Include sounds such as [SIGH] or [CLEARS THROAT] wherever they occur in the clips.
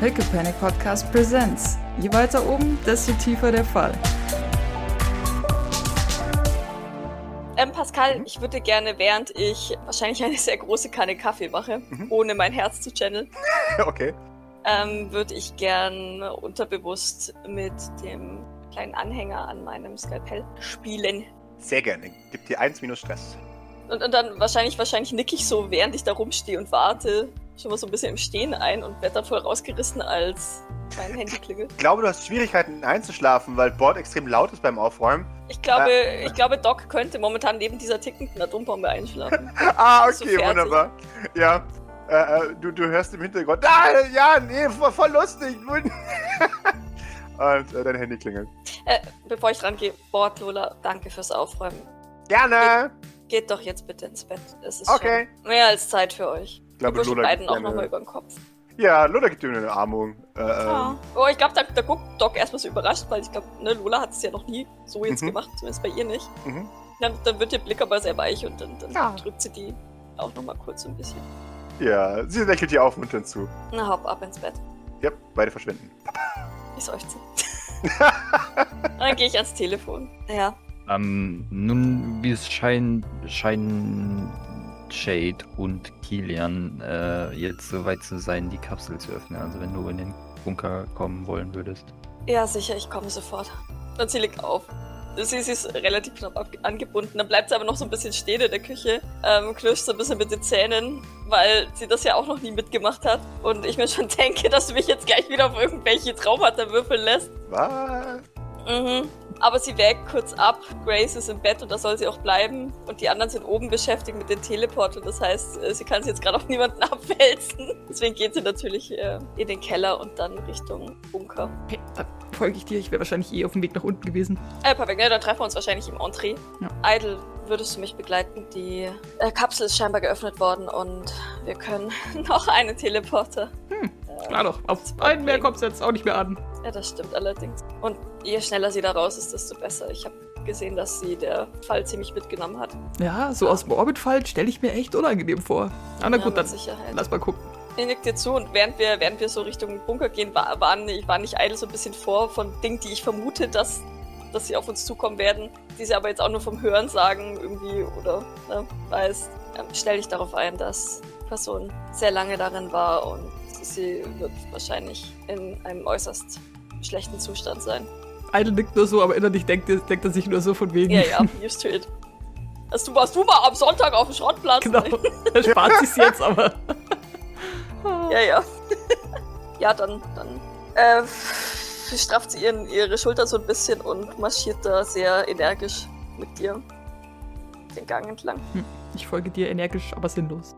Pickle Panic Podcast Presents. Je weiter oben, desto tiefer der Fall. Ähm, Pascal, ich würde gerne, während ich wahrscheinlich eine sehr große Kanne Kaffee mache, Mhm. ohne mein Herz zu channeln, [LAUGHS] Okay. ähm, würde ich gern unterbewusst mit dem kleinen Anhänger an meinem Skalpell spielen. Sehr gerne. Gib dir eins minus Stress. Und, und dann wahrscheinlich, wahrscheinlich nick ich so, während ich da rumstehe und warte, schon mal so ein bisschen im Stehen ein und werde dann voll rausgerissen, als mein Handy klingelt. Ich glaube, du hast Schwierigkeiten einzuschlafen, weil Bord extrem laut ist beim Aufräumen. Ich glaube, Äh. ich glaube, Doc könnte momentan neben dieser tickenden Atombombe einschlafen. [LAUGHS] Ah, okay, wunderbar. Ja. Äh, äh, du, du hörst im Hintergrund. Ah, ja, nee, voll, voll lustig. [LAUGHS] Und äh, dein Handy klingelt. äh, bevor ich rangehe, Bord, Lola, danke fürs Aufräumen. Gerne. Geht doch jetzt bitte ins Bett. Es ist Okay. mehr als Zeit für euch. Ich glaube, Lola beiden gibt auch nochmal über den Kopf. Ja, Lola gibt dir eine Umarmung. Äh, Ja. ähm, Oh, ich glaube, da, da guckt Doc erstmal so überrascht, weil ich glaube, ne, Lola hat es ja noch nie so jetzt Mhm. gemacht, zumindest bei ihr nicht. mhm. Dann, dann wird ihr Blick aber sehr weich und dann, dann Ja. drückt sie die auch nochmal kurz so ein bisschen. Ja, sie lächelt dir aufmunternd zu. Na, hopp, ab ins Bett. Ja, beide verschwinden. [LAUGHS] Ich seufze. [LAUGHS] Dann gehe ich ans Telefon. Ja. Ähm, nun, wie es scheint, scheinen Shade und Kilian äh, jetzt so weit zu sein, die Kapsel zu öffnen. Also wenn du in den Bunker kommen wollen würdest. Ja, sicher, ich komme sofort. Und sie legt auf. Sie, sie ist relativ knapp angebunden. Dann bleibt sie aber noch so ein bisschen stehen in der Küche, ähm, knirscht so ein bisschen mit den Zähnen, weil sie das ja auch noch nie mitgemacht hat. Und ich mir schon [LAUGHS] denke, dass du mich jetzt gleich wieder auf irgendwelche Traumata würfeln lässt. Was? Mhm. Aber sie wägt kurz ab. Grace ist im Bett und da soll sie auch bleiben. Und die anderen sind oben beschäftigt mit den Teleportern. Das heißt, äh, sie kann sich jetzt gerade auf niemanden [LAUGHS] abwälzen. Deswegen geht sie natürlich äh, in den Keller und dann Richtung Bunker. Hey, da folge ich dir. Ich wäre wahrscheinlich eh auf dem Weg nach unten gewesen. Äh, perfekt. Ja, dann treffen wir uns wahrscheinlich im Entree. Ja. Idle, würdest du mich begleiten? Die äh, Kapsel ist scheinbar geöffnet worden und wir können [LAUGHS] noch einen Teleporter. Hm, äh, Klar doch. Auf einen mehr kommt es jetzt auch nicht mehr an. Ja, das stimmt allerdings. Und je schneller sie da raus ist, desto besser. Ich habe gesehen, dass sie der Fall ziemlich mitgenommen hat. Ja, so aus dem Orbit fallen stelle ich mir echt unangenehm vor. Ah, na Ja, gut, dann Sicherheit. lass mal gucken. Ich nick dir zu und während wir, während wir so Richtung Bunker gehen, war, waren, ich war nicht idle so ein bisschen vor von Dingen, die ich vermute, dass, dass sie auf uns zukommen werden, die sie aber jetzt auch nur vom Hören sagen irgendwie oder ne, weiß. Ähm, stell dich darauf ein, dass die Person sehr lange darin war und sie wird wahrscheinlich in einem äußerst schlechten Zustand sein. Idle nickt nur so, aber innerlich denkt, er- denkt er sich nur so von wegen. Ja, ja, used to it. Hast du, warst du mal am Sonntag auf dem Schrottplatz? genau. [LAUGHS] Er spart sich's jetzt, aber. Ja, ja. ja, dann, dann äh, strafft sie ihren, ihre Schulter so ein bisschen und marschiert da sehr energisch mit dir den Gang entlang. Ich folge dir energisch, aber sinnlos.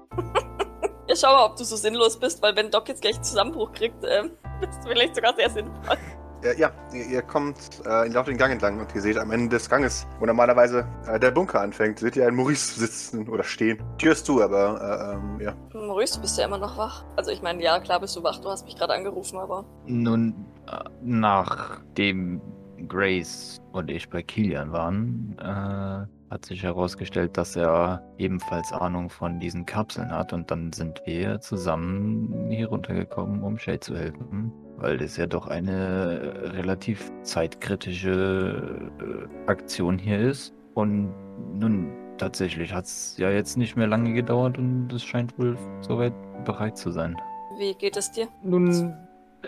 Ja, schau mal, ob du so sinnlos bist, weil wenn Doc jetzt gleich einen Zusammenbruch kriegt, äh, bist du vielleicht sogar sehr sinnvoll. Ja, ja ihr, ihr kommt äh, in den Gang entlang und ihr seht am Ende des Ganges, wo normalerweise äh, der Bunker anfängt, seht ihr einen Maurice sitzen oder stehen. Die Tür ist zu, aber äh, ähm, ja. Maurice, du bist ja immer noch wach. Also ich meine, ja, klar bist du wach, du hast mich gerade angerufen, aber Nun, äh, nachdem Grace und ich bei Kilian waren, äh, hat sich herausgestellt, dass er ebenfalls Ahnung von diesen Kapseln hat und dann sind wir zusammen hier runtergekommen, um Shay zu helfen, weil das ja doch eine relativ zeitkritische äh, Aktion hier ist und nun tatsächlich hat es ja jetzt nicht mehr lange gedauert und es scheint wohl soweit bereit zu sein. wie geht es dir? Nun,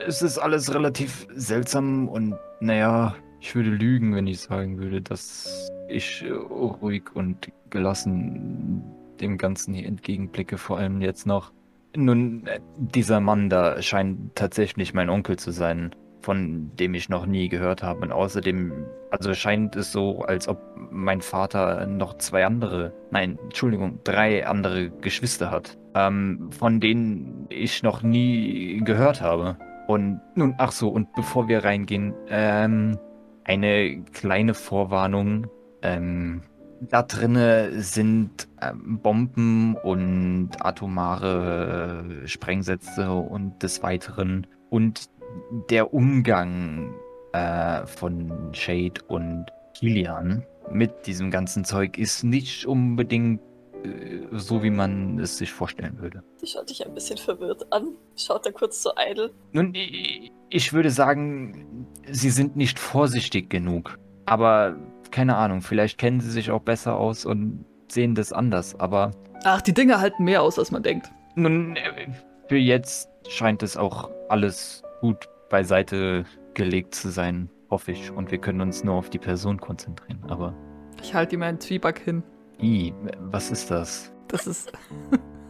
Es ist alles relativ seltsam und naja, ich würde lügen, wenn ich sagen würde, dass ich äh, ruhig und gelassen dem Ganzen hier entgegenblicke, vor allem jetzt noch. Nun, äh, dieser Mann da scheint tatsächlich mein Onkel zu sein, von dem ich noch nie gehört habe. Und außerdem, also scheint es so, als ob mein Vater noch zwei andere, nein, Entschuldigung, drei andere Geschwister hat, ähm, von denen ich noch nie gehört habe. Und nun, ach so, und bevor wir reingehen, ähm, eine kleine Vorwarnung. Ähm, da drinne sind ähm, Bomben und atomare äh, Sprengsätze und des Weiteren. Und der Umgang äh, von Shade und Kilian mit diesem ganzen Zeug ist nicht unbedingt äh, so, wie man es sich vorstellen würde. Sie schaut dich ein bisschen verwirrt an. Schaut da kurz so eitel. Nun, ich würde sagen, sie sind nicht vorsichtig genug. Aber keine Ahnung, vielleicht kennen sie sich auch besser aus und sehen das anders. Aber Ach, die Dinge halten mehr aus, als man denkt. nun, äh, für jetzt scheint es auch alles gut beiseite gelegt zu sein, hoffe ich. Und wir können uns nur auf die Person konzentrieren. Aber, Ich halte ihm einen Zwieback hin. i, was ist das? Das ist.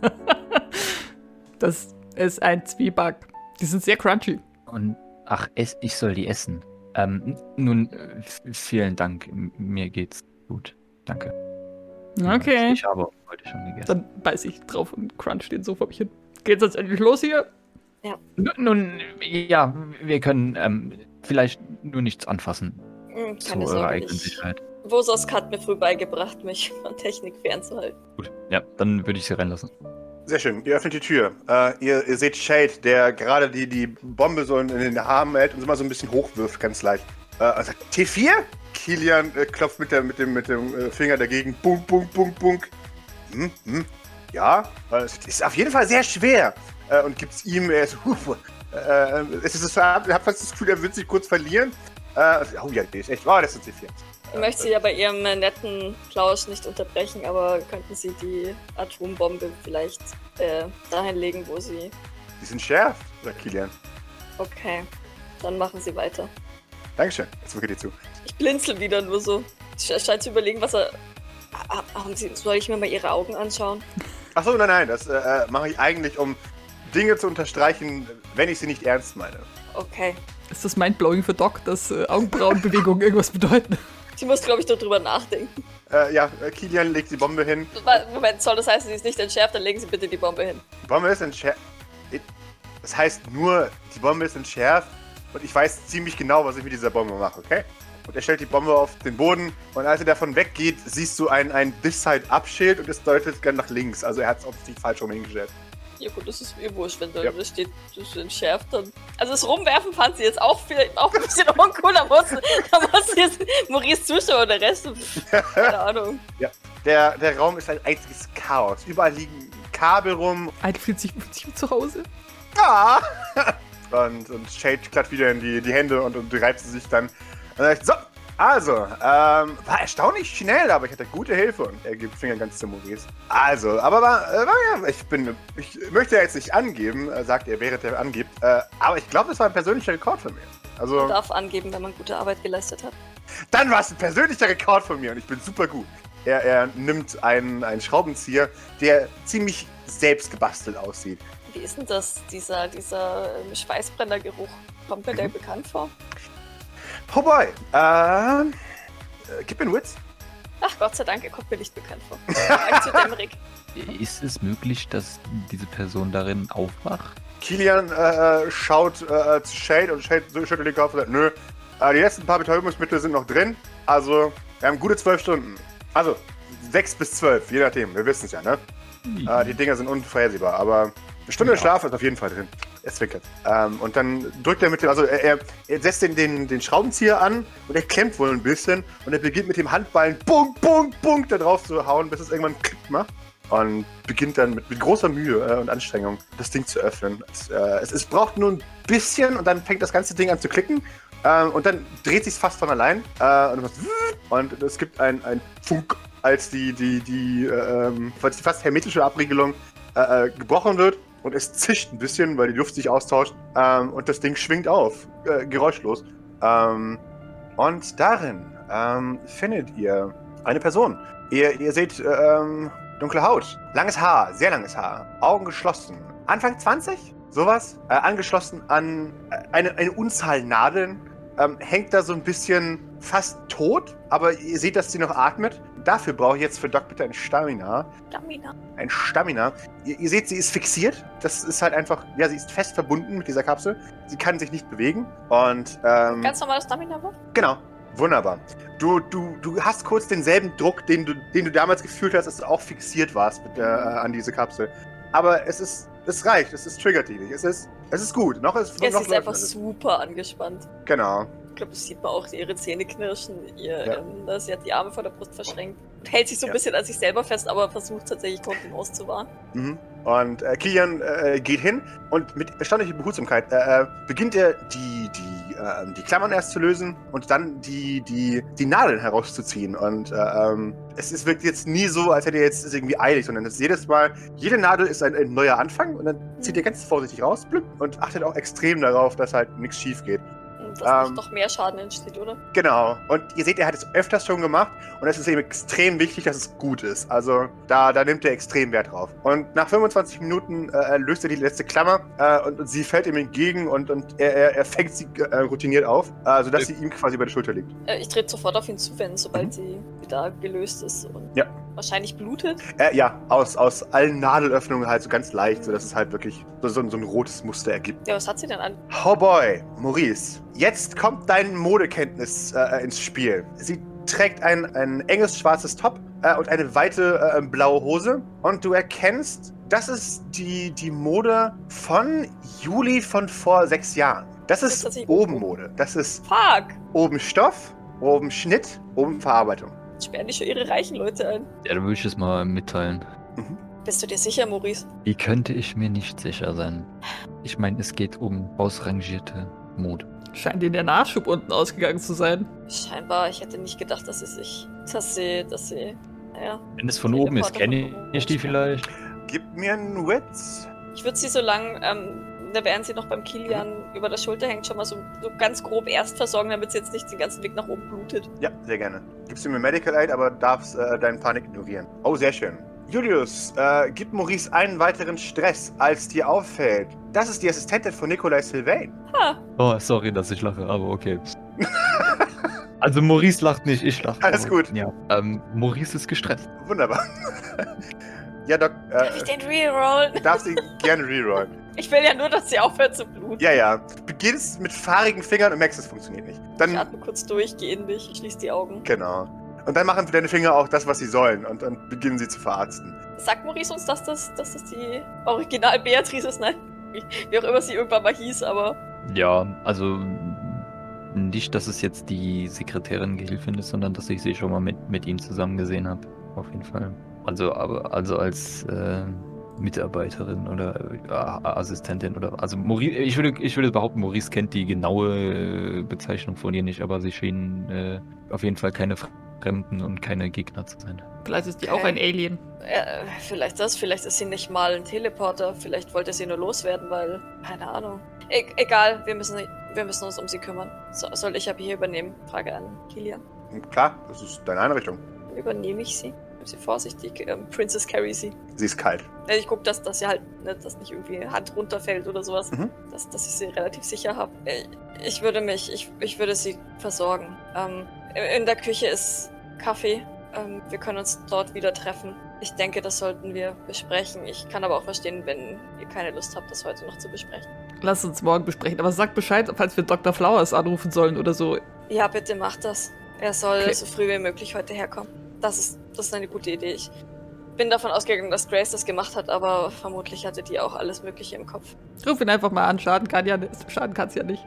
[LAUGHS] das ist ein Zwieback. Die sind sehr crunchy. Und, ach, ich soll die essen. Ähm, nun, äh, vielen Dank. Mir geht's gut. Danke. Okay. Ich habe heute schon gegessen. Dann beiß ich drauf und crunch den so vor mich hin. Geht's jetzt endlich los hier? N- Nun, ja, wir können ähm, vielleicht nur nichts anfassen Hm, zu keine eurer Sorge. eigenen Ich, Sicherheit. Vosos hat mir früh beigebracht, mich von Technik fernzuhalten. Gut, ja, dann würde ich sie reinlassen. Sehr schön. Ihr öffnet die Tür. Äh, ihr, ihr seht Shade, der gerade die, die Bombe so in, den Armen hält und so mal so ein bisschen hochwirft, ganz leicht. Äh, also T4? Kilian äh, klopft mit, der, mit dem, mit dem äh, Finger dagegen. Bunk, bunk, bunk, bunk. Hm, hm. Ja, äh, es ist auf jeden Fall sehr schwer. Äh, und gibt's ihm. Er ist, huh, äh, es ist ihr habt fast das Gefühl, er wird sich kurz verlieren. Oh ja, der ist echt. Oh, das ein T4. Ich möchte Sie ja bei Ihrem netten Plausch nicht unterbrechen, aber könnten Sie die Atombombe vielleicht äh, dahin legen, wo Sie. Die sind schärf, sagt Kilian. Okay, dann machen Sie weiter. Dankeschön. Jetzt wirklich dir zu. Ich blinzel wieder nur so. Er scheint zu überlegen, was er. Haben Sie, soll ich mir mal Ihre Augen anschauen? Achso, nein, nein, das äh, äh, mache ich eigentlich, um Dinge zu unterstreichen, wenn ich sie nicht ernst meine. Okay. Ist das mindblowing für Doc, dass äh, Augenbrauenbewegungen [LAUGHS] irgendwas bedeuten? Sie muss, glaube ich, darüber nachdenken. Äh, ja, äh, Kilian legt die Bombe hin. Moment, soll das heißen, sie ist nicht entschärft? Dann legen Sie bitte die Bombe hin. Die Bombe ist entschärft. Das heißt nur, die Bombe ist entschärft und ich weiß ziemlich genau, was ich mit dieser Bombe mache, okay? Und er stellt die Bombe auf den Boden und als er davon weggeht, siehst du ein, ein This-Side-Up-Schild und es deutet gerne nach links. Also er hat es offensichtlich falsch rum hingestellt. Ja gut, das ist mir wurscht, wenn da Ja. das steht, das ist entschärft dann. Also das Rumwerfen fand sie jetzt auch vielleicht auch ein bisschen [LAUGHS] uncool. Da muss, da muss jetzt Maurice zuschauen und der Rest, keine Ahnung. [LAUGHS] Der, der Raum ist ein einziges Chaos. Überall liegen Kabel rum. Ein fühlt sich, fühlt sich zu Hause. Ah! [LAUGHS] und, und Shade klappt wieder in die, die Hände und, und reibt sie sich dann. Und sagt, so, also, ähm, war erstaunlich schnell, aber ich hatte gute Hilfe. Und er gibt Finger ganz zu Maurice. Also, aber war, äh, war ja, ich bin, ich möchte ja jetzt nicht angeben, äh, sagt er, während er angibt, äh, aber ich glaube, es war ein persönlicher Rekord von mir. Also, Man darf angeben, wenn man gute Arbeit geleistet hat. dann war es ein persönlicher Rekord von mir und ich bin super gut. Er, er nimmt einen, einen Schraubenzieher, der ziemlich selbst gebastelt aussieht. Wie ist denn das, dieser, dieser ähm, Schweißbrennergeruch? Kommt mir der Mhm. bekannt vor? Oh boy, ähm, äh, gib mir einen Witz. Ach Gott sei Dank, er kommt mir nicht bekannt vor. [LAUGHS] Zu dämmerig. Ist es möglich, dass diese Person darin aufwacht? Kilian äh, schaut äh, zu Shade und Shade schüttelt den Kopf und sagt, nö, äh, die letzten paar Betäubungsmittel sind noch drin. Also, wir haben gute zwölf Stunden. Also, sechs bis zwölf, je nachdem. Wir wissen es ja, ne? Äh, die Dinger sind unvorhersehbar, aber eine Stunde Ja. Schlaf ist auf jeden Fall drin. Er zwinkert. Ähm, und dann drückt er mit dem, also er, er, setzt den, den, den Schraubenzieher an und er klemmt wohl ein bisschen und er beginnt mit dem Handballen bunk, bunk, bunk da drauf zu hauen, bis es irgendwann Klick macht. Und beginnt dann mit, mit großer Mühe äh, und Anstrengung das Ding zu öffnen. Es, äh, es, es braucht nur ein bisschen und dann fängt das ganze Ding an zu klicken. Ähm, und dann dreht sich fast von allein. Äh, und, es und es gibt ein, ein Funk, als die, die, die, äh, ähm, als die fast hermetische Abriegelung äh, äh, gebrochen wird. Und es zischt ein bisschen, weil die Luft sich austauscht. Ähm, und das Ding schwingt auf, äh, geräuschlos. Ähm, und darin ähm, findet ihr eine Person. Ihr, ihr seht ähm, dunkle Haut, langes Haar, sehr langes Haar, Augen geschlossen. Anfang 20? Sowas? Äh, angeschlossen an äh, eine, eine Unzahl Nadeln. Ähm, hängt da so ein bisschen fast tot, aber ihr seht, dass sie noch atmet. Dafür brauche ich jetzt für Doc bitte ein Stamina. Stamina. Ein Stamina. Ihr, ihr seht, sie ist fixiert. Das ist halt einfach, ja, sie ist fest verbunden mit dieser Kapsel. Sie kann sich nicht bewegen. Und, ähm, Ganz normales Stamina-Wurf? Genau. Wunderbar. Du, du, du hast kurz denselben Druck, den du, den du damals gefühlt hast, dass du auch fixiert warst mit äh, an diese Kapsel. Aber es ist, es reicht, es ist triggertätig. Es ist, es ist gut. Noch ist, Ja, noch ist einfach alles. super angespannt. Genau. Ich glaube, das sieht man auch, ihre Zähne knirschen. Ihr, Ja. ähm, sie hat die Arme vor der Brust verschränkt. Hält sich so ein Ja. bisschen an sich selber fest, aber versucht tatsächlich Kontenance zu wahren. Mhm. Und äh, Kilian äh, geht hin und mit erstaunlicher Behutsamkeit äh, äh, beginnt er die, die, äh, die Klammern erst zu lösen und dann die, die, die Nadeln herauszuziehen. Und äh, ähm, es ist, wirkt jetzt nie so, als hätte er jetzt irgendwie eilig, sondern es ist jedes Mal, jede Nadel ist ein, ein neuer Anfang und dann zieht er ganz vorsichtig raus blüpp, und achtet auch extrem darauf, dass halt nichts schief geht. Und dass Ähm. nicht noch mehr Schaden entsteht, oder? Genau. Und ihr seht, er hat es öfters schon gemacht und es ist ihm extrem wichtig, dass es gut ist. Also da, da nimmt er extrem Wert drauf. Und nach 25 Minuten äh, löst er die letzte Klammer äh, und, und sie fällt ihm entgegen und, und er, er, er fängt sie äh, routiniert auf, äh, sodass Äh. sie ihm quasi über der Schulter liegt. Äh, ich trete sofort auf ihn zu, wenn, sobald Mhm. sie wieder gelöst ist und Ja. Wahrscheinlich blutet. Äh, ja, aus, aus allen Nadelöffnungen halt so ganz leicht, sodass es halt wirklich so, so, ein- so ein rotes Muster ergibt. Ja, was hat sie denn an? Oh boy, Maurice. Jetzt kommt dein Modekenntnis äh, ins Spiel. Sie trägt ein, ein enges schwarzes Top äh, und eine weite äh, blaue Hose. Und du erkennst, das ist die, die Mode von Juli von vor sechs Jahren. Das Das ist ist tatsächlich Obenmode. Das ist Fuck! oben Stoff, oben Schnitt, oben Verarbeitung. Sperren die schon ihre reichen Leute ein. Ja, dann würde ich es mal mitteilen. Bist du dir sicher, Maurice? Wie könnte ich mir nicht sicher sein? Ich meine, es geht um ausrangierte Mode. Scheint in der Nachschub unten ausgegangen zu sein. Scheinbar, ich hätte nicht gedacht, dass sie sich. dass sie. dass sie. naja. Wenn es von oben ist, kenne ich die vielleicht? Gib mir einen Witz. Ich würde sie so lang, ähm, da während sie noch beim Kilian über der Schulter hängt, schon mal so, so ganz grob erst versorgen, damit sie jetzt nicht den ganzen Weg nach oben blutet. Ja, sehr gerne. Gibst du mir Medical Aid, aber darfst äh, deinen Panik ignorieren. Oh, sehr schön. Julius, äh, gib Maurice einen weiteren Stress, als dir auffällt. Das ist die Assistentin von Nikolai Sylvain. Ha! Oh, sorry, dass ich lache, aber okay. [LAUGHS] also Maurice lacht nicht, ich lache. Alles gut. Ja. Ähm, Maurice ist gestresst. Wunderbar. [LAUGHS] ja, Doc, Darf ich äh, den rerollen? du darfst ihn gerne rerollen. [LAUGHS] Ich will ja nur, dass sie aufhört zu bluten. Ja, ja. Du beginnst mit fahrigen Fingern und merkst, es funktioniert nicht. Ich Dann, atme kurz durch, gehe in mich, schließe die Augen. genau. Und dann machen deine Finger auch das, was sie sollen und dann beginnen sie zu verarzten. Sagt Maurice uns, dass das, dass das die Original Beatrice ist? Nein, wie, [LAUGHS] wie auch immer sie irgendwann mal hieß, aber Ja, also nicht, dass es jetzt die Sekretärin Gehilfin ist, sondern dass ich sie schon mal mit, mit ihm zusammen gesehen habe. Auf jeden Fall. Also, aber, also als äh, Mitarbeiterin oder äh, Assistentin oder also Maurice, ich würde, ich würde behaupten, Maurice kennt die genaue äh, Bezeichnung von ihr nicht, aber sie schien äh, auf jeden Fall keine Fremden und keine Gegner zu sein. Vielleicht ist die auch Okay. ein Alien. äh, vielleicht das, vielleicht ist sie nicht mal ein Teleporter, vielleicht wollte sie nur loswerden, weil, keine Ahnung. E egal, wir müssen, wir müssen uns um sie kümmern. So, soll ich aber hier übernehmen? Frage an Kilian. Klar, das ist deine Einrichtung. Übernehme ich sie? Nimm sie vorsichtig, ähm, Princess carry sie. Sie ist kalt. Ich gucke, dass, dass sie halt, ne, dass nicht irgendwie Hand runterfällt oder sowas. Mhm. Dass, dass ich sie relativ sicher habe. Ich würde mich, ich, ich würde sie versorgen. Ähm, in der Küche ist Kaffee. Ähm, wir können uns dort wieder treffen. Ich denke, das sollten wir besprechen. Ich kann aber auch verstehen, wenn ihr keine Lust habt, das heute noch zu besprechen. Lass uns morgen besprechen. Aber sag Bescheid, falls wir Dr. Flowers anrufen sollen oder so. Ja, bitte macht das. Er soll Okay. so früh wie möglich heute herkommen. Das ist, das ist eine gute Idee. Ich bin davon ausgegangen, dass Grace das gemacht hat, aber vermutlich hatte die auch alles Mögliche im Kopf. Ruf ihn einfach mal an. Schaden kann ja nicht. Schaden kann's ja nicht.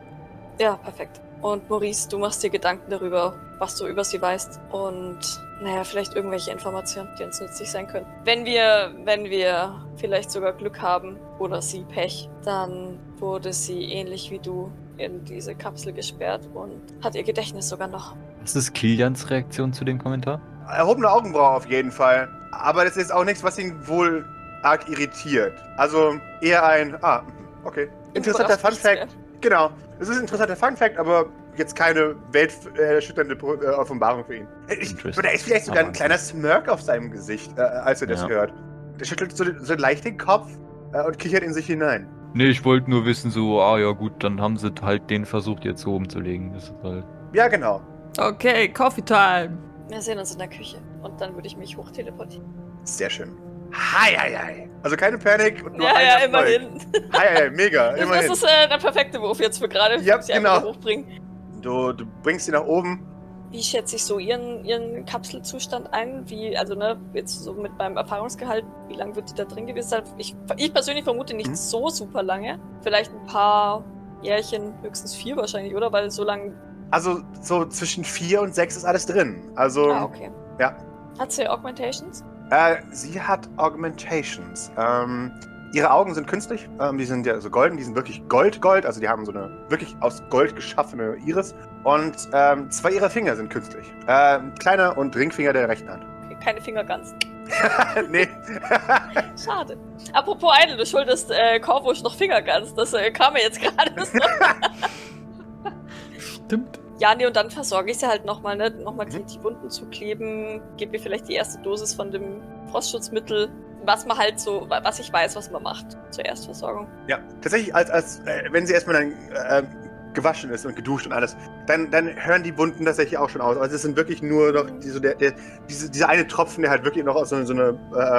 Ja, perfekt. Und Maurice, du machst dir Gedanken darüber, was du über sie weißt und naja, vielleicht irgendwelche Informationen, die uns nützlich sein können. Wenn wir, wenn wir vielleicht sogar Glück haben oder sie Pech, dann wurde sie ähnlich wie du in diese Kapsel gesperrt und hat ihr Gedächtnis sogar noch. Was ist Kilians Reaktion zu dem Kommentar? Erhobene Augenbraue auf jeden Fall. Aber das ist auch nichts, was ihn wohl arg irritiert. Also eher ein, ah, okay. Interessanter Fun Fact. Genau. Es ist ein interessanter Fun Fact, aber jetzt keine welterschütternde äh, Offenbarung für ihn. Ich, Interesting. oder ist vielleicht sogar ein kleiner Smirk auf seinem Gesicht, äh, als er das Ja. hört. Der schüttelt so, so leicht den Kopf äh, und kichert in sich hinein. Nee, ich wollte nur wissen, so, ah ja gut, dann haben sie halt den versucht jetzt so umzulegen. Das ist halt. Ja, genau. Okay, Coffee Time. Wir sehen uns in der Küche und dann würde ich mich hochteleportieren. Sehr schön. Hi, hi, hi. Also keine Panik und nur Ja, ein ja, Erfolg. immerhin. Hi, hi, mega, Das, immerhin. das ist äh, der perfekte Wurf jetzt für gerade. Ja, sie einfach genau. hochbringen. Du, du bringst sie nach oben. Wie schätze ich so ihren, ihren Kapselzustand ein? Wie, also ne, jetzt so mit meinem Erfahrungsgehalt, wie lange wird die da drin gewesen sein? Ich, ich persönlich vermute nicht Mhm. so super lange. Vielleicht ein paar Jährchen, höchstens vier wahrscheinlich, oder? Weil so lange Also so zwischen vier und sechs ist alles drin. Also Ah, okay. ja. Hat sie Augmentations? Äh, sie hat Augmentations. Ähm, ihre Augen sind künstlich. Ähm, die sind ja so golden. Die sind wirklich Gold-Gold. Also die haben so eine wirklich aus Gold geschaffene Iris. Und ähm, zwei ihrer Finger sind künstlich. Ähm, kleiner und Ringfinger der rechten Hand. Okay, keine Fingerguns. [LAUGHS] [LAUGHS] nee. Schade. Apropos Idle, du schuldest äh, Korvusch noch Fingerguns. Das äh, kam mir jetzt gerade so. [LAUGHS] Stimmt. Ja, nee, und dann versorge ich sie halt nochmal, ne? Nochmal die, Mhm. die Wunden zukleben, gebe ihr vielleicht die erste Dosis von dem Frostschutzmittel, was man halt so, was ich weiß, was man macht zur Erstversorgung. Ja, tatsächlich, als, als äh, wenn sie erstmal dann äh, gewaschen ist und geduscht und alles, dann, dann hören die Wunden tatsächlich auch schon aus. Also es sind wirklich nur noch die, so der, der, diese, dieser eine Tropfen, der halt wirklich noch aus so, so einer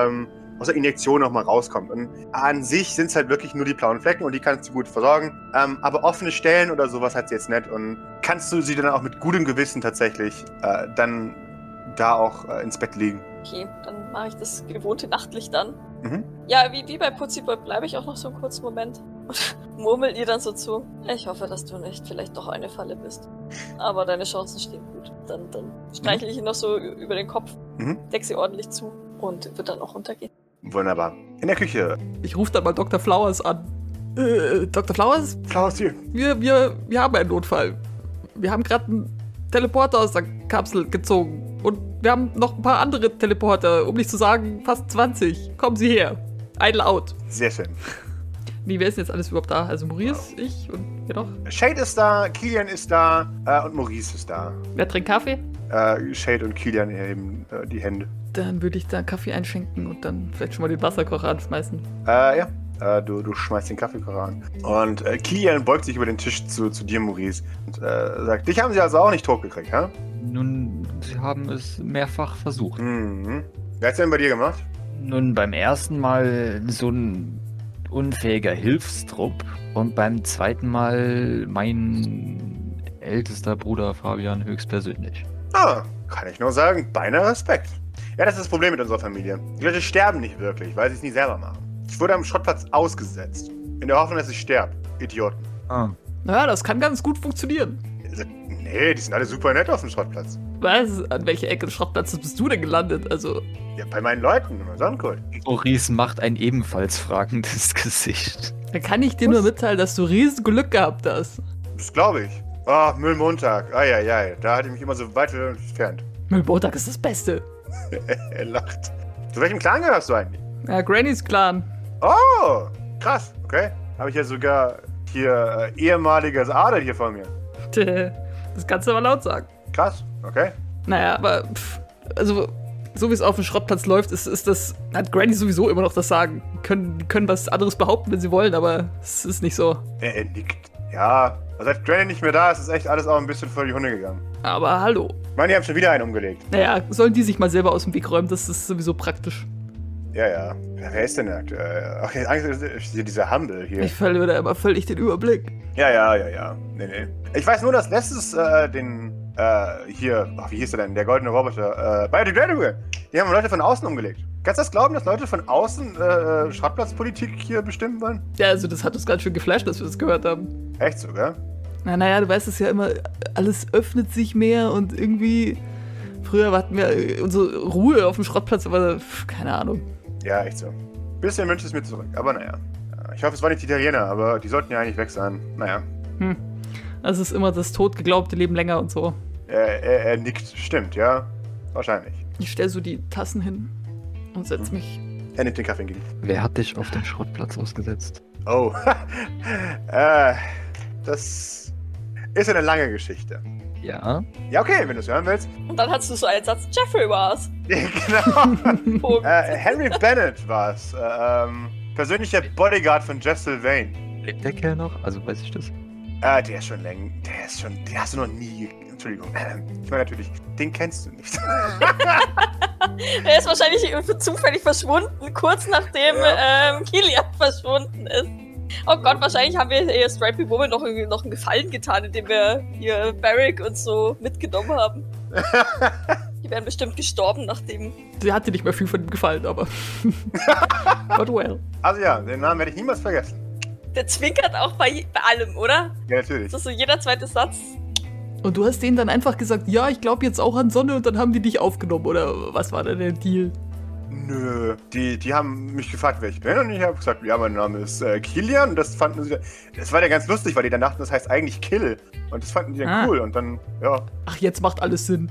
ähm, aus der Injektion nochmal rauskommt. Und an sich sind es halt wirklich nur die blauen Flecken und die kannst du gut versorgen. Ähm, aber offene Stellen oder sowas hat sie jetzt nicht. Und kannst du sie dann auch mit gutem Gewissen tatsächlich äh, dann da auch äh, ins Bett legen. Okay, dann mache ich das gewohnte Nachtlicht an. Mhm. Ja, wie, wie bei Putziboy bleibe ich auch noch so einen kurzen Moment und [LAUGHS] murmel ihr dann so zu. Ich hoffe, dass du nicht vielleicht doch eine Falle bist. Aber deine Chancen stehen gut. Dann, dann streichle ich ihn noch so über den Kopf, Mhm. deck sie ordentlich zu und wird dann auch runtergehen. Wunderbar. In der Küche. Ich rufe dann mal Dr. Flowers an. Äh, Dr. Flowers, Klaus hier. wir, wir, wir haben einen Notfall. Wir haben gerade einen Teleporter aus der Kapsel gezogen. Und wir haben noch ein paar andere Teleporter, um nicht zu sagen fast 20. Kommen Sie her. Idle out. Sehr schön. Wie, wer ist denn jetzt alles überhaupt da? Also Maurice, ich und wer noch? Shade ist da, Kilian ist da äh, und Maurice ist da. Wer trinkt Kaffee? Äh, Shade und Kilian heben äh, die Hände. Dann würde ich da Kaffee einschenken und dann vielleicht schon mal den Wasserkocher anschmeißen. Äh, ja. Äh, du, du schmeißt den Kaffeekocher an. Und äh, Kilian beugt sich über den Tisch zu, zu dir, Maurice, und äh, sagt, dich haben sie also auch nicht totgekriegt, hä? Nun, sie haben es mehrfach versucht. Mhm. Wer hat's denn bei dir gemacht? Nun, beim ersten Mal so ein unfähiger Hilfstrupp und beim zweiten Mal mein ältester Bruder Fabian höchstpersönlich. Ah, kann ich nur sagen, beinahe Respekt. Ja, das ist das Problem mit unserer Familie. Die Leute sterben nicht wirklich, weil sie es nie selber machen. Ich wurde am Schrottplatz ausgesetzt. In der Hoffnung, dass ich sterbe. Idioten. Ah, Naja, das kann ganz gut funktionieren. Nee, die sind alle super nett auf dem Schrottplatz. Was? An welcher Ecke des Schrottplatzes bist du denn gelandet? Also, Ja, bei meinen Leuten, im Sonnenkult. Maurice macht ein ebenfalls fragendes [LAUGHS] Gesicht. da kann ich dir nur mitteilen, dass du riesen Glück gehabt hast. Das glaube ich. Ah, Müllmontag. Eieiei, da hatte ich mich immer so weit entfernt. Müllmontag ist das Beste. [LAUGHS] er lacht. Zu welchem Clan gehörst du eigentlich? Ja, Granny's Clan. Oh, krass. Okay. Habe ich ja sogar hier äh, ehemaliges Adel hier vor mir. [LAUGHS] Das kannst du aber laut sagen. Krass. Okay. Naja, aber, pff, also, so wie es auf dem Schrottplatz läuft, ist, ist das, hat Granny sowieso immer noch das Sagen. Die können, können was anderes behaupten, wenn sie wollen, aber es ist nicht so. Er, er nickt. Ja, seit Granny nicht mehr da ist, ist echt alles auch ein bisschen vor die Hunde gegangen. Aber hallo. Ich meine, die haben schon wieder einen umgelegt. Naja, sollen die sich mal selber aus dem Weg räumen, das ist sowieso praktisch. Ja, ja. wer ist denn der? Äh, ach, ist dieser Humble hier. Ich verliere da immer völlig den Überblick. Ja, ja, ja, ja. Nee, nee. Ich weiß nur, dass letztes äh, den, äh, hier, ach, wie hieß der denn? Der goldene Roboter, äh, Biodegradable. Die haben Leute von außen umgelegt. Kannst du das glauben, dass Leute von außen äh, Schrottplatzpolitik hier bestimmen wollen? Ja, also das hat uns ganz schön geflasht, dass wir das gehört haben. Echt so, gell? Na, naja, du weißt es ja immer, alles öffnet sich mehr und irgendwie. Früher hatten wir äh, unsere Ruhe auf dem Schrottplatz, aber pff, keine Ahnung. Ja, echt so. Bisschen wünscht es mir zurück, aber naja. Ja, Ich hoffe, es waren nicht die Italiener, aber die sollten ja eigentlich weg sein. Naja. Hm. Das ist immer das totgeglaubte Leben länger und so. Er, er, er nickt. Stimmt, ja. Wahrscheinlich. Ich stelle so die Tassen hin und setz mich. Er nimmt den Kaffee entgegen. Wer hat dich auf den Schrottplatz ausgesetzt? Oh. [LAUGHS] äh, das ist eine lange Geschichte. Ja. Ja, okay, wenn du es hören willst. Und dann hast du so einen Satz, Jeffrey war's. [LAUGHS] genau. [LAUGHS] Punkt. äh, Henry Bennett war es. Äh, ähm, persönlicher Bodyguard von Jeff Sylvain. Lebt der Kerl noch? Also weiß ich das. Äh, der ist schon länger. Der ist schon. Den hast du noch nie. Entschuldigung. [CLEARS THROAT] Ich meine natürlich, den kennst du nicht. [LAUGHS] Er ist wahrscheinlich irgendwie zufällig verschwunden, kurz nachdem Ja. ähm, Kilian verschwunden ist. Oh Gott, wahrscheinlich haben wir hier Stripey Woman noch, noch einen Gefallen getan, indem wir hier Barrick und so mitgenommen haben. [LAUGHS] Die wären bestimmt gestorben, nachdem. Sie hatte nicht mehr viel von ihm gefallen, aber. [LAUGHS] But well. also ja, den Namen werde ich niemals vergessen. Der zwinkert auch bei, bei allem, oder? Ja, natürlich. Das ist so jeder zweite Satz. Und du hast denen dann einfach gesagt, ja, ich glaube jetzt auch an Sonne und dann haben die dich aufgenommen, oder was war denn der Deal? Nö, die, die haben mich gefragt, wer ich bin. Und ich habe gesagt, ja, mein Name ist äh, Kilian. Und das fanden sie, das war ja ganz lustig, weil die dann dachten, das heißt eigentlich Kill. Und das fanden die dann Ah. cool. Und dann, ja, Ach, jetzt macht alles Sinn.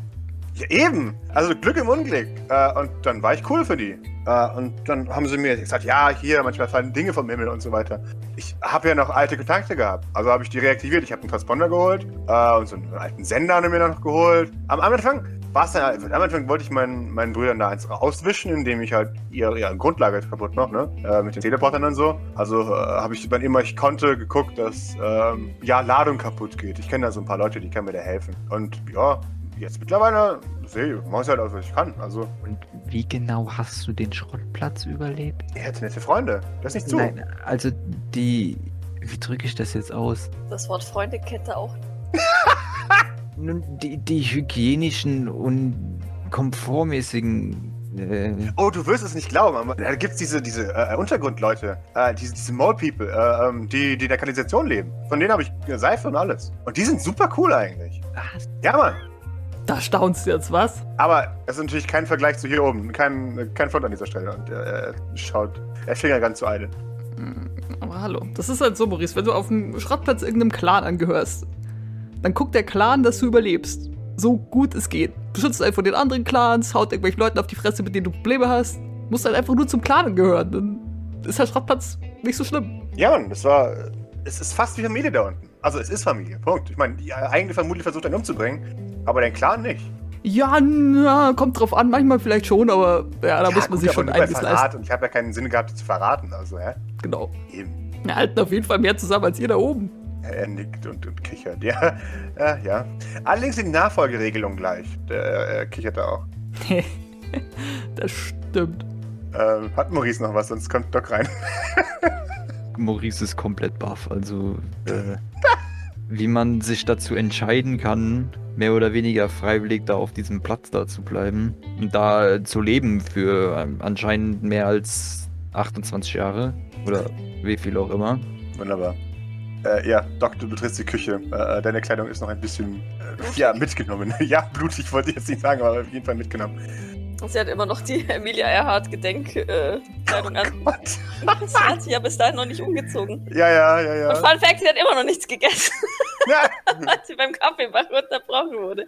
ja eben, also Glück im Unglück. Äh, und dann war ich cool für die. Äh, und dann haben sie mir gesagt, ja, hier, manchmal fallen Dinge vom Himmel und so weiter. Ich habe ja noch alte Kontakte gehabt, also habe ich die reaktiviert, ich habe einen Transponder geholt. Äh, und so einen alten Sender haben mir noch geholt. Am Anfang war es dann, am Anfang wollte ich meinen, meinen Brüdern da eins auswischen, indem ich halt ihre, ihre Grundlage kaputt mache, ne? Äh, mit den Teleportern und so. Also äh, habe ich, wann immer ich konnte, geguckt, dass ähm, ja, Ladung kaputt geht. Ich kenne da so ein paar Leute, die können mir da helfen. Und ja, jetzt mittlerweile sehe ich, mache ich halt aus, was ich kann. Also, Und wie genau hast du den Schrottplatz überlebt? er hätte nette Freunde. Das ist nicht zu. Nein, also die. Wie drücke ich das jetzt aus? Das Wort Freunde kennt er auch. Nun, Die, die hygienischen und komfortmäßigen. Äh, Oh, du wirst es nicht glauben, aber da gibt es diese, diese äh, Untergrundleute, äh, diese, diese Mole People, äh, ähm, die, die in der Kanalisation leben. Von denen habe ich äh, Seife und alles. Und die sind super cool eigentlich. was? Ja, Mann. Da staunst du jetzt, was? Aber es ist natürlich kein Vergleich zu hier oben. Kein, kein Front an dieser Stelle. Und äh, er schaut, er fingert ganz zu eilen. Hm, Aber hallo, das ist halt so, Maurice, wenn du auf dem Schrottplatz irgendeinem Clan angehörst, dann guckt der Clan, dass du überlebst. So gut es geht. Beschützt einen von den anderen Clans, haut irgendwelchen Leuten auf die Fresse, mit denen du Probleme hast. Musst halt einfach nur zum Clan gehören. Dann ist der Schrottplatz nicht so schlimm. Ja, Mann, das war. Es ist fast wie Familie da unten. Also, es ist Familie. Punkt. Ich meine, die eigene Familie versucht einen umzubringen, aber dein Clan nicht. Ja, na, kommt drauf an, manchmal vielleicht schon, aber ja, da ja, muss man gut, sich schon einiges leisten. Und ich habe ja keinen Sinn gehabt, zu verraten. Also, hä? Genau. Eben. Wir halten auf jeden Fall mehr zusammen als ihr da oben. Er nickt und, und kichert. [LAUGHS] Ja, ja, ja. Allerdings sind die Nachfolgeregelungen gleich. Der er kichert auch. [LAUGHS] das stimmt. Ähm, hat Maurice noch was, sonst kommt Doc rein. [LAUGHS] Maurice ist komplett baff. Also, äh, wie man sich dazu entscheiden kann, mehr oder weniger freiwillig da auf diesem Platz da zu bleiben und da zu leben für ähm, anscheinend mehr als 28 Jahre oder wie viel auch immer. Wunderbar. Äh, ja, Doc, du betrittst die Küche. Äh, deine Kleidung ist noch ein bisschen, äh, ja, mitgenommen. [LAUGHS] ja, blutig wollte ich jetzt nicht sagen, aber auf jeden Fall mitgenommen. Und sie hat immer noch die [LAUGHS] Emilia Earhart Gedenkkleidung an. Gott. Sie hat sich ja bis dahin noch nicht umgezogen. Ja, ja, ja, Und ja. Fun Fact, sie hat immer noch nichts gegessen, [LAUGHS] ja. als sie beim Kaffeebach unterbrochen wurde.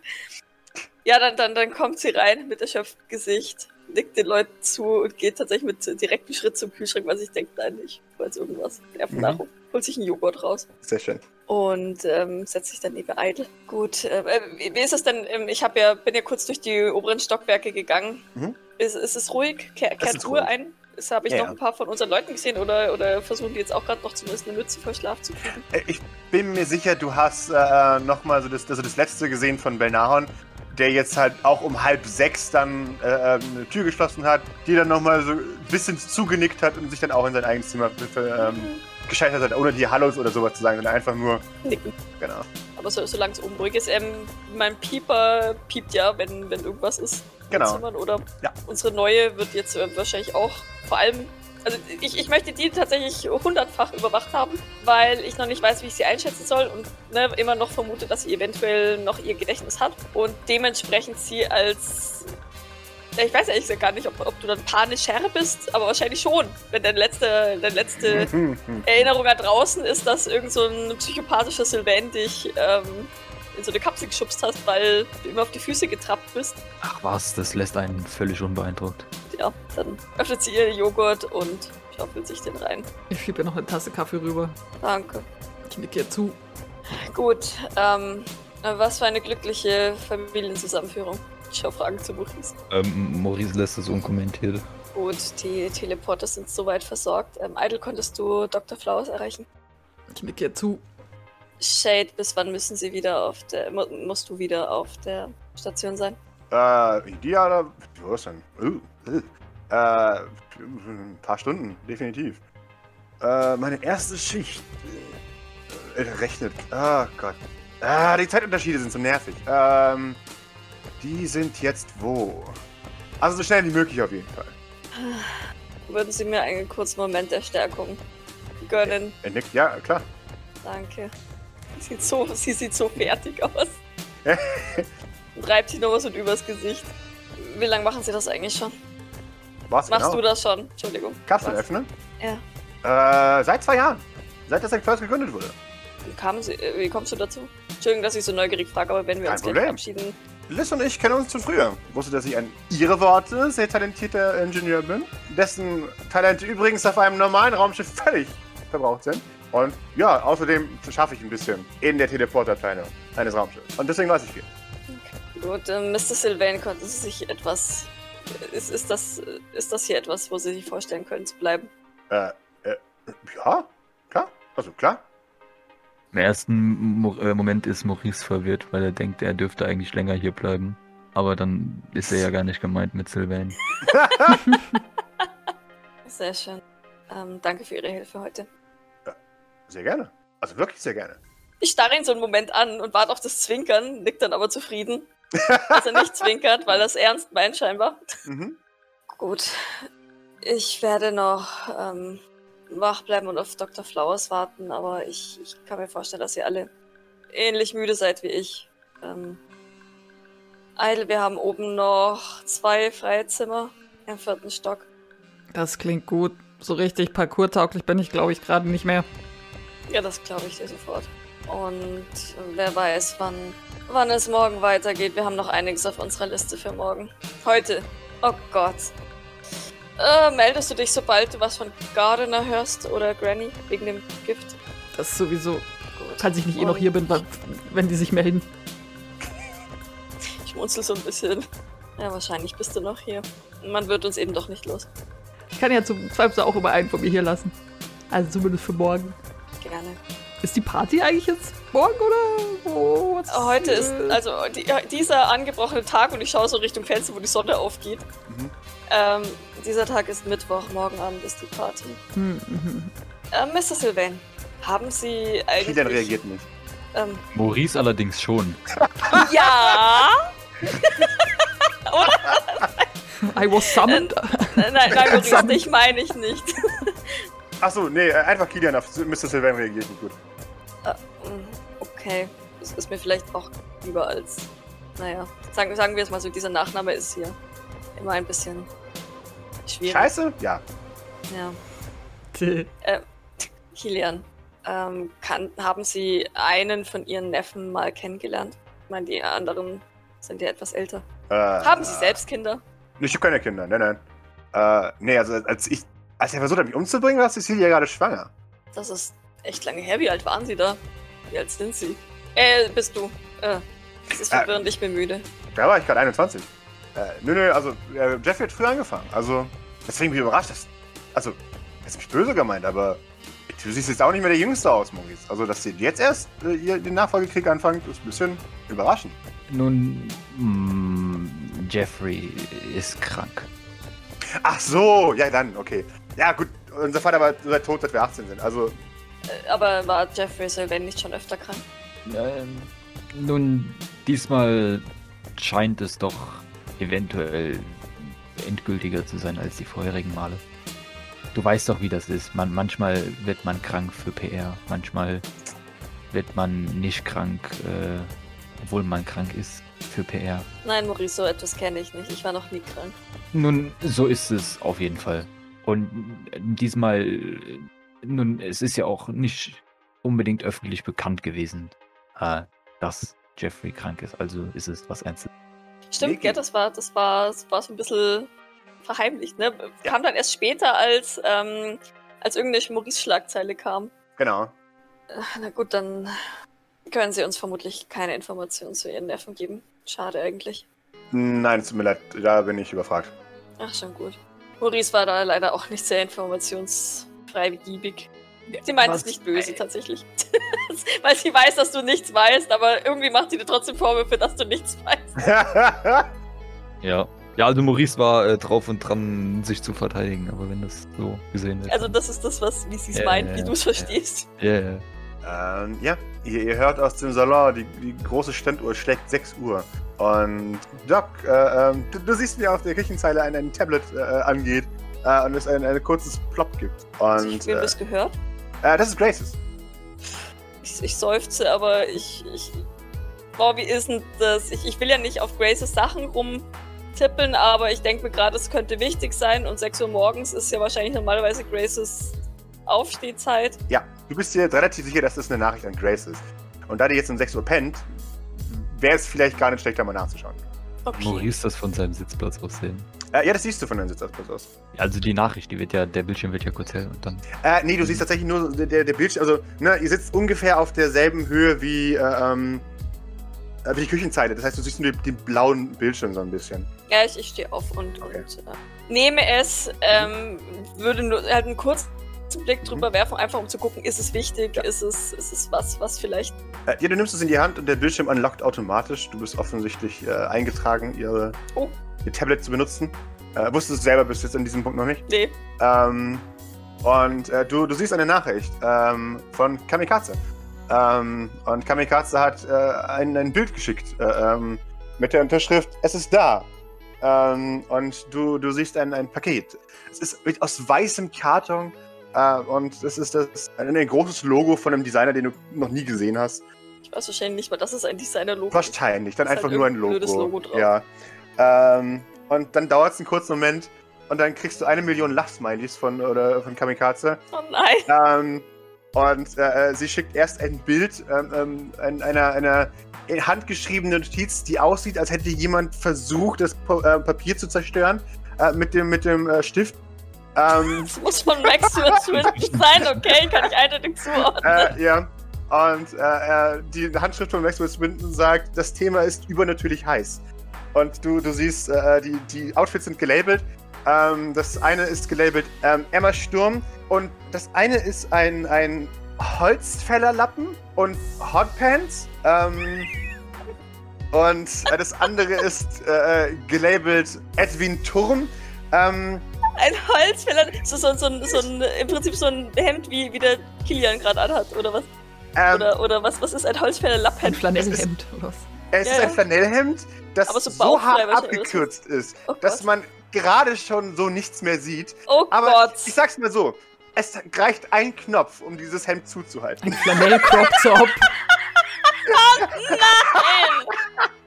Ja, dann, dann, dann kommt sie rein mit erschöpftem Gesicht, nickt den Leuten zu und geht tatsächlich mit direktem Schritt zum Kühlschrank, weil ich denke, nein, ich weiß irgendwas. Nervennahrung. Holt sich einen Joghurt raus. Sehr schön. und ähm, setzt sich dann neben Idle. Gut, äh, wie wie ist es denn? Ähm, ich hab ja, bin ja kurz durch die oberen Stockwerke gegangen. Mhm. Ist, ist es ruhig? Kehr, Es kehrt Ruhe ein? Habe ich Ja, noch ein paar von unseren Leuten gesehen oder, oder versuchen die jetzt auch gerade noch zumindest eine Mütze vor Schlaf zu kriegen? Äh, Ich bin mir sicher, du hast äh, nochmal so das, also das letzte gesehen von Belnahon, der jetzt halt auch um halb sechs dann äh, ähm, eine Tür geschlossen hat, die dann nochmal so ein bisschen zugenickt hat und sich dann auch in sein eigenes Zimmer ähm, gescheitert hat, ohne die Hallos oder sowas zu sagen, sondern einfach nur, Nicken. genau. Aber so, solange es unruhig ist, ähm, mein Pieper piept ja, wenn, wenn irgendwas ist. Genau. Zimmern, oder Ja. unsere neue wird jetzt äh, wahrscheinlich auch vor allem. Also ich, ich möchte die tatsächlich hundertfach überwacht haben, weil ich noch nicht weiß, wie ich sie einschätzen soll und ne, immer noch vermute, dass sie eventuell noch ihr Gedächtnis hat und dementsprechend sie als ja, ich weiß ehrlich gesagt gar nicht, ob, ob du dann panisch Herr bist, aber wahrscheinlich schon, wenn deine letzte, deine letzte Erinnerung da draußen ist, dass irgend so ein psychopathischer Sylvain dich ähm, in so eine Kapsel geschubst hast, weil du immer auf die Füße getrappt bist. Ach was, das lässt einen völlig unbeeindruckt. Ja, dann öffnet sie ihr Joghurt und schaufelt sich den rein. Ich schieb ihr noch eine Tasse Kaffee rüber. Danke. Ich nicke ihr zu. Gut, ähm, was für eine glückliche Familienzusammenführung. Ich schaue Fragen zu Maurice. Ähm, Maurice lässt es unkommentiert. Gut, die Teleporter sind soweit versorgt. Ähm, Idle, konntest du Dr. Flowers erreichen? Ich nicke ihr zu. Shade, bis wann müssen sie wieder auf der, mu musst du wieder auf der Station sein? Äh, idealer, wie war's denn? Uh, uh. Äh, ein paar Stunden, definitiv. Äh, meine erste Schicht. Äh, rechnet. Ah, Gott. Ah, die Zeitunterschiede sind so nervig. Ähm, die sind jetzt wo? Also so schnell wie möglich auf jeden Fall. Würden Sie mir einen kurzen Moment der Stärkung gönnen? Er nickt, ja, klar. Danke. Sie sieht so, sie sieht so fertig aus. Und [LAUGHS] reibt sich noch was und übers Gesicht. Wie lange machen Sie das eigentlich schon? Was Machst genau? du das schon? Entschuldigung. Kapsel Was? öffnen? Ja. Äh, seit zwei Jahren. Seit das First gegründet wurde. Wie, kamen Sie, äh, wie kommst du dazu? Entschuldigung, dass ich so neugierig frage, aber wenn wir Kein uns gleich verabschieden. Liz und ich kennen uns schon früher. Wusste, dass ich an Ihre Worte sehr talentierter Ingenieur bin, dessen Talente übrigens auf einem normalen Raumschiff völlig verbraucht sind. Und ja, außerdem schaffe ich ein bisschen in der Teleporterpläne eines Raumschiffs. Und deswegen weiß ich viel. Gut, äh, Mr. Sylvain, konnten Sie sich etwas. Ist, ist, das, ist das hier etwas, wo Sie sich vorstellen können zu bleiben? Äh, äh, ja, klar. Also klar. Im ersten Mo äh, Moment ist Maurice verwirrt, weil er denkt, er dürfte eigentlich länger hier bleiben. Aber dann ist er ja gar nicht gemeint mit Sylvain. [LAUGHS] Sehr schön. Ähm, danke für Ihre Hilfe heute. Sehr gerne. Also wirklich sehr gerne. Ich starre ihn so einen Moment an und warte auf das Zwinkern, nickt dann aber zufrieden, [LAUGHS] dass er nicht zwinkert, weil er es ernst meint scheinbar. Mhm. Gut. Ich werde noch ähm, wach bleiben und auf Dr. Flowers warten, aber ich, ich kann mir vorstellen, dass ihr alle ähnlich müde seid wie ich. Ähm, Eidel, wir haben oben noch zwei freie Zimmer im vierten Stock. Das klingt gut. So richtig parkourtauglich bin ich, glaube ich, gerade nicht mehr. Ja, das glaube ich dir sofort. Und wer weiß, wann, wann es morgen weitergeht. Wir haben noch einiges auf unserer Liste für morgen. Heute. Oh Gott. Äh, meldest du dich, sobald du was von Gardener hörst oder Granny wegen dem Gift? Das ist sowieso, Gut. falls ich nicht eh noch hier bin, wenn die sich melden. Ich munzel so ein bisschen. Ja, wahrscheinlich bist du noch hier. Man wird uns eben doch nicht los. Ich kann ja zum Zweifel auch immer einen von mir hier lassen. Also zumindest für morgen. Gerne. Ist die Party eigentlich jetzt morgen oder wo? Was- Heute ist also die, dieser angebrochene Tag und ich schaue so Richtung Fenster, wo die Sonne aufgeht. Mhm. Ähm, dieser Tag ist Mittwoch, morgen Abend ist die Party. hm, hm, Äh, Mr. Sylvain, haben Sie eigentlich... Kilian reagiert nicht. Ähm, Maurice allerdings schon. [LAUGHS] ja? [LAUGHS] hm. I was summoned. Nein, nein, nein, Maurice, dich meine ich nicht. [LAUGHS] Achso, nee, äh, einfach Kilian auf Mr. Sylvain reagiert nicht gut. Mm, okay, das ist mir vielleicht auch lieber als... Naja, sagen, sagen wir es mal so, dieser Nachname ist hier immer ein bisschen schwierig. Scheiße? Ja. Ja. Tö. [LAUGHS] Kilian, ähm, kann, haben Sie einen von Ihren Neffen mal kennengelernt? Ich meine, die anderen sind ja etwas älter. Äh, Haben Sie selbst Kinder? Ich habe keine Kinder, nein, nein. Äh, nee, also als ich, als er versucht hat, mich umzubringen, war Cecilia gerade schwanger. Das ist echt lange her. Wie alt waren Sie da? Wie alt sind Sie? Äh, bist du? Äh, das ist Äh. verwirrend, ich bin müde. Da war ich gerade 21. Äh, nö, nö, also äh, Jeffrey hat früher angefangen. Also, deswegen bin ich überrascht. Dass, also, das ist nicht böse gemeint, aber du siehst jetzt auch nicht mehr der Jüngste aus, Maurice. Also, dass sie jetzt erst äh, ihr den Nachfolgekrieg anfangen, ist ein bisschen überraschend. Nun, mm, Jeffrey ist krank. Ach so, ja dann, okay. Ja, gut, unser Vater war seit tot, seit wir 18 sind. Also, Äh, aber war Jeffrey Sylvain nicht schon öfter krank? Ähm, nun, diesmal scheint es doch eventuell endgültiger zu sein als die vorherigen Male. Du weißt doch, wie das ist. Man, manchmal wird man krank für PR, manchmal wird man nicht krank, äh, obwohl man krank ist für PR. Nein, Maurice, so etwas kenne ich nicht. Ich war noch nie krank. Nun, so ist es auf jeden Fall. Und diesmal, nun, es ist ja auch nicht unbedingt öffentlich bekannt gewesen, äh, dass Jeffrey krank ist. Also ist es was Ernstes. Stimmt, Niki. gell, das war, das war, das war so ein bisschen verheimlicht, ne? Ja. Kam dann erst später, als, ähm, als irgendeine Maurice-Schlagzeile kam. genau. Äh, Na gut, dann können sie uns vermutlich keine Informationen zu ihren Neffen geben. Schade eigentlich. Nein, es tut mir leid, da bin ich überfragt. Ach, schon gut. Maurice war da leider auch nicht sehr informationsfreigebig. Sie meint es nicht böse, tatsächlich. [LAUGHS] Weil sie weiß, dass du nichts weißt, aber irgendwie macht sie dir trotzdem Vorwürfe, dass du nichts weißt. [LAUGHS] Ja. Ja, also Maurice war äh, drauf und dran, sich zu verteidigen, aber wenn das so gesehen wird. Also das ist das, was, wie sie es Ja, meint, ja, wie du es verstehst. Ja, ja. Ähm, ja, ihr, ihr hört aus dem Salon, die, die große Standuhr schlägt 6 Uhr. Und Doc, äh, ähm, du, du siehst, wie auf der Küchenzeile ein, ein Tablet äh, angeht äh, und es ein, ein kurzes Plop gibt. Hast Und du äh, das gehört? Äh, das ist Graces. Ich, ich seufze, aber ich, ich, boah, wie ist denn das? Ich, ich will ja nicht auf Graces Sachen rumtippeln, aber ich denke mir gerade, es könnte wichtig sein. Und 6 Uhr morgens ist ja wahrscheinlich normalerweise Graces Aufstehzeit. Ja, du bist dir jetzt relativ sicher, dass das eine Nachricht an Grace ist. Und da die jetzt um 6 Uhr pennt, wäre es vielleicht gar nicht schlecht, da mal nachzuschauen. Okay. Maurice das von seinem Sitzplatz aus sehen. Äh, ja, das siehst du von deinem Sitzplatz aus. Also die Nachricht, die wird ja, der Bildschirm wird ja kurz hell und dann. Äh, nee, du siehst tatsächlich nur der, der Bildschirm, also, ne, ihr sitzt ungefähr auf derselben Höhe wie, äh, ähm, äh, wie die Küchenzeile. Das heißt, du siehst nur den, den blauen Bildschirm so ein bisschen. Ja, ich, ich stehe auf und, Okay. und äh, nehme es, ähm, würde nur halt einen kurzen Blick drüber werfen, einfach um zu gucken, ist es wichtig, Ja. ist, es, ist es was, was vielleicht. Äh, ja, du nimmst es in die Hand und der Bildschirm unlockt automatisch. Du bist offensichtlich äh, eingetragen, ihre, Oh. Ihr Tablet zu benutzen. Äh, wusstest du selber bis jetzt an diesem Punkt noch nicht. Nee. Ähm, und äh, du, du siehst eine Nachricht ähm, von Kamikaze. Ähm, und Kamikaze hat äh, ein, ein Bild geschickt äh, ähm, mit der Unterschrift Es ist da. Ähm, und du, du siehst ein, ein Paket. Es ist aus weißem Karton äh, und es ist das, ein, ein großes Logo von einem Designer, den du noch nie gesehen hast. Ich weiß wahrscheinlich nicht mal, dass es ein Designer-Logo ist. Wahrscheinlich, dann Ist halt einfach nur ein Logo. Logo drauf. Ja. Ähm, und dann dauert es einen kurzen Moment und dann kriegst du eine Million Lachsmilies von, oder, von Kamikaze. Oh nein. Ähm, und äh, sie schickt erst ein Bild ähm, ähm, ein- einer, einer handgeschriebenen Notiz, die aussieht, als hätte jemand versucht, das Pa- äh, Papier zu zerstören äh, mit dem, mit dem äh, Stift. Ähm, [LAUGHS] Das muss von Max Swinton sein, okay? Kann ich eindeutig zuordnen. äh, ja. Und äh, äh, die Handschrift von Maxwell Swinton sagt, das Thema ist übernatürlich heiß. Und du, du siehst, äh, die, die Outfits sind gelabelt. Ähm, das eine ist gelabelt ähm, Emma Sturm und das eine ist ein, ein Holzfällerlappen und Hotpants. Ähm, und äh, das andere ist äh, gelabelt Edwin Turm. Ähm, Ein Holzfäller. So, so, so, ein- so ein, im Prinzip so ein Hemd, wie, wie der Kilian gerade anhat, oder was? ähm, Oder, oder was, was ist ein Holzfäller Ein? Flanellhemd oder was? Es Ja, ist ein. Flanellhemd, das so so, hart abgekürzt ist, Oh dass Gott. man gerade schon so nichts mehr sieht. Oh Aber Gott. ich sag's mal so, es reicht ein Knopf, um dieses Hemd zuzuhalten. Ein Flanell-Crop-Top. [LAUGHS] Nein.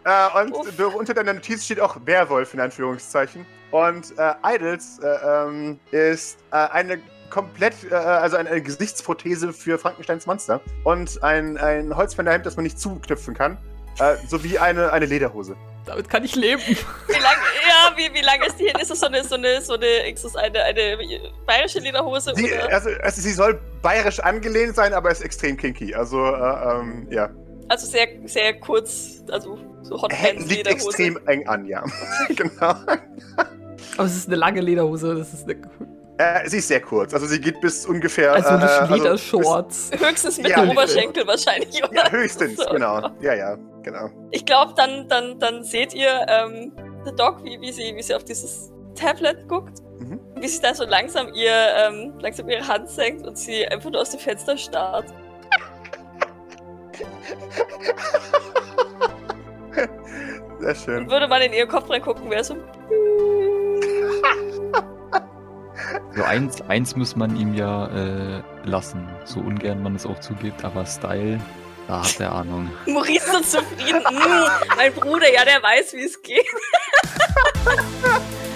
Äh, und Uff. unter deiner Notiz steht auch Werwolf in Anführungszeichen. Und äh, Idols äh, ähm, ist äh, eine komplett, äh, also eine Gesichtsprothese für Frankensteins Monster. Und ein, ein Holzfänderhemd, das man nicht zuknüpfen kann. Äh, sowie eine, eine Lederhose. Damit kann ich leben. Wie lang, ja, wie, wie lang ist die hin? Ist das so eine, so eine, so eine, ist das eine, eine bayerische Lederhose? Sie, oder? also, also sie soll bayerisch angelehnt sein, aber ist extrem kinky. Also, äh, ähm, ja. Also sehr, sehr kurz, also so Hemd Hotpants, liegt Lederhose. extrem eng an, ja. [LAUGHS] genau. Aber es ist eine lange Lederhose. Das ist eine, Äh, sie ist sehr kurz. Also sie geht bis ungefähr. also äh, eine also Ledershorts. Höchstens mit Ja, dem Oberschenkel wahrscheinlich, oder? Ja, höchstens, So. genau. Ja, ja, genau. Ich glaube, dann, dann, dann seht ihr ähm, der Doc, wie, wie, sie, wie sie auf dieses Tablet guckt. Mhm. Wie sich da so langsam, ihr, ähm, langsam ihre Hand senkt und sie einfach nur aus dem Fenster starrt. [LAUGHS] Sehr schön. Und würde mal in ihren Kopf reingucken, wäre so. [LAUGHS] So eins, eins muss man ihm ja äh, lassen, so ungern man es auch zugibt, aber Style, da hat er Ahnung. [LAUGHS] Maurice so zufrieden. Mm, mein Bruder, ja, der weiß, wie es geht. [LAUGHS]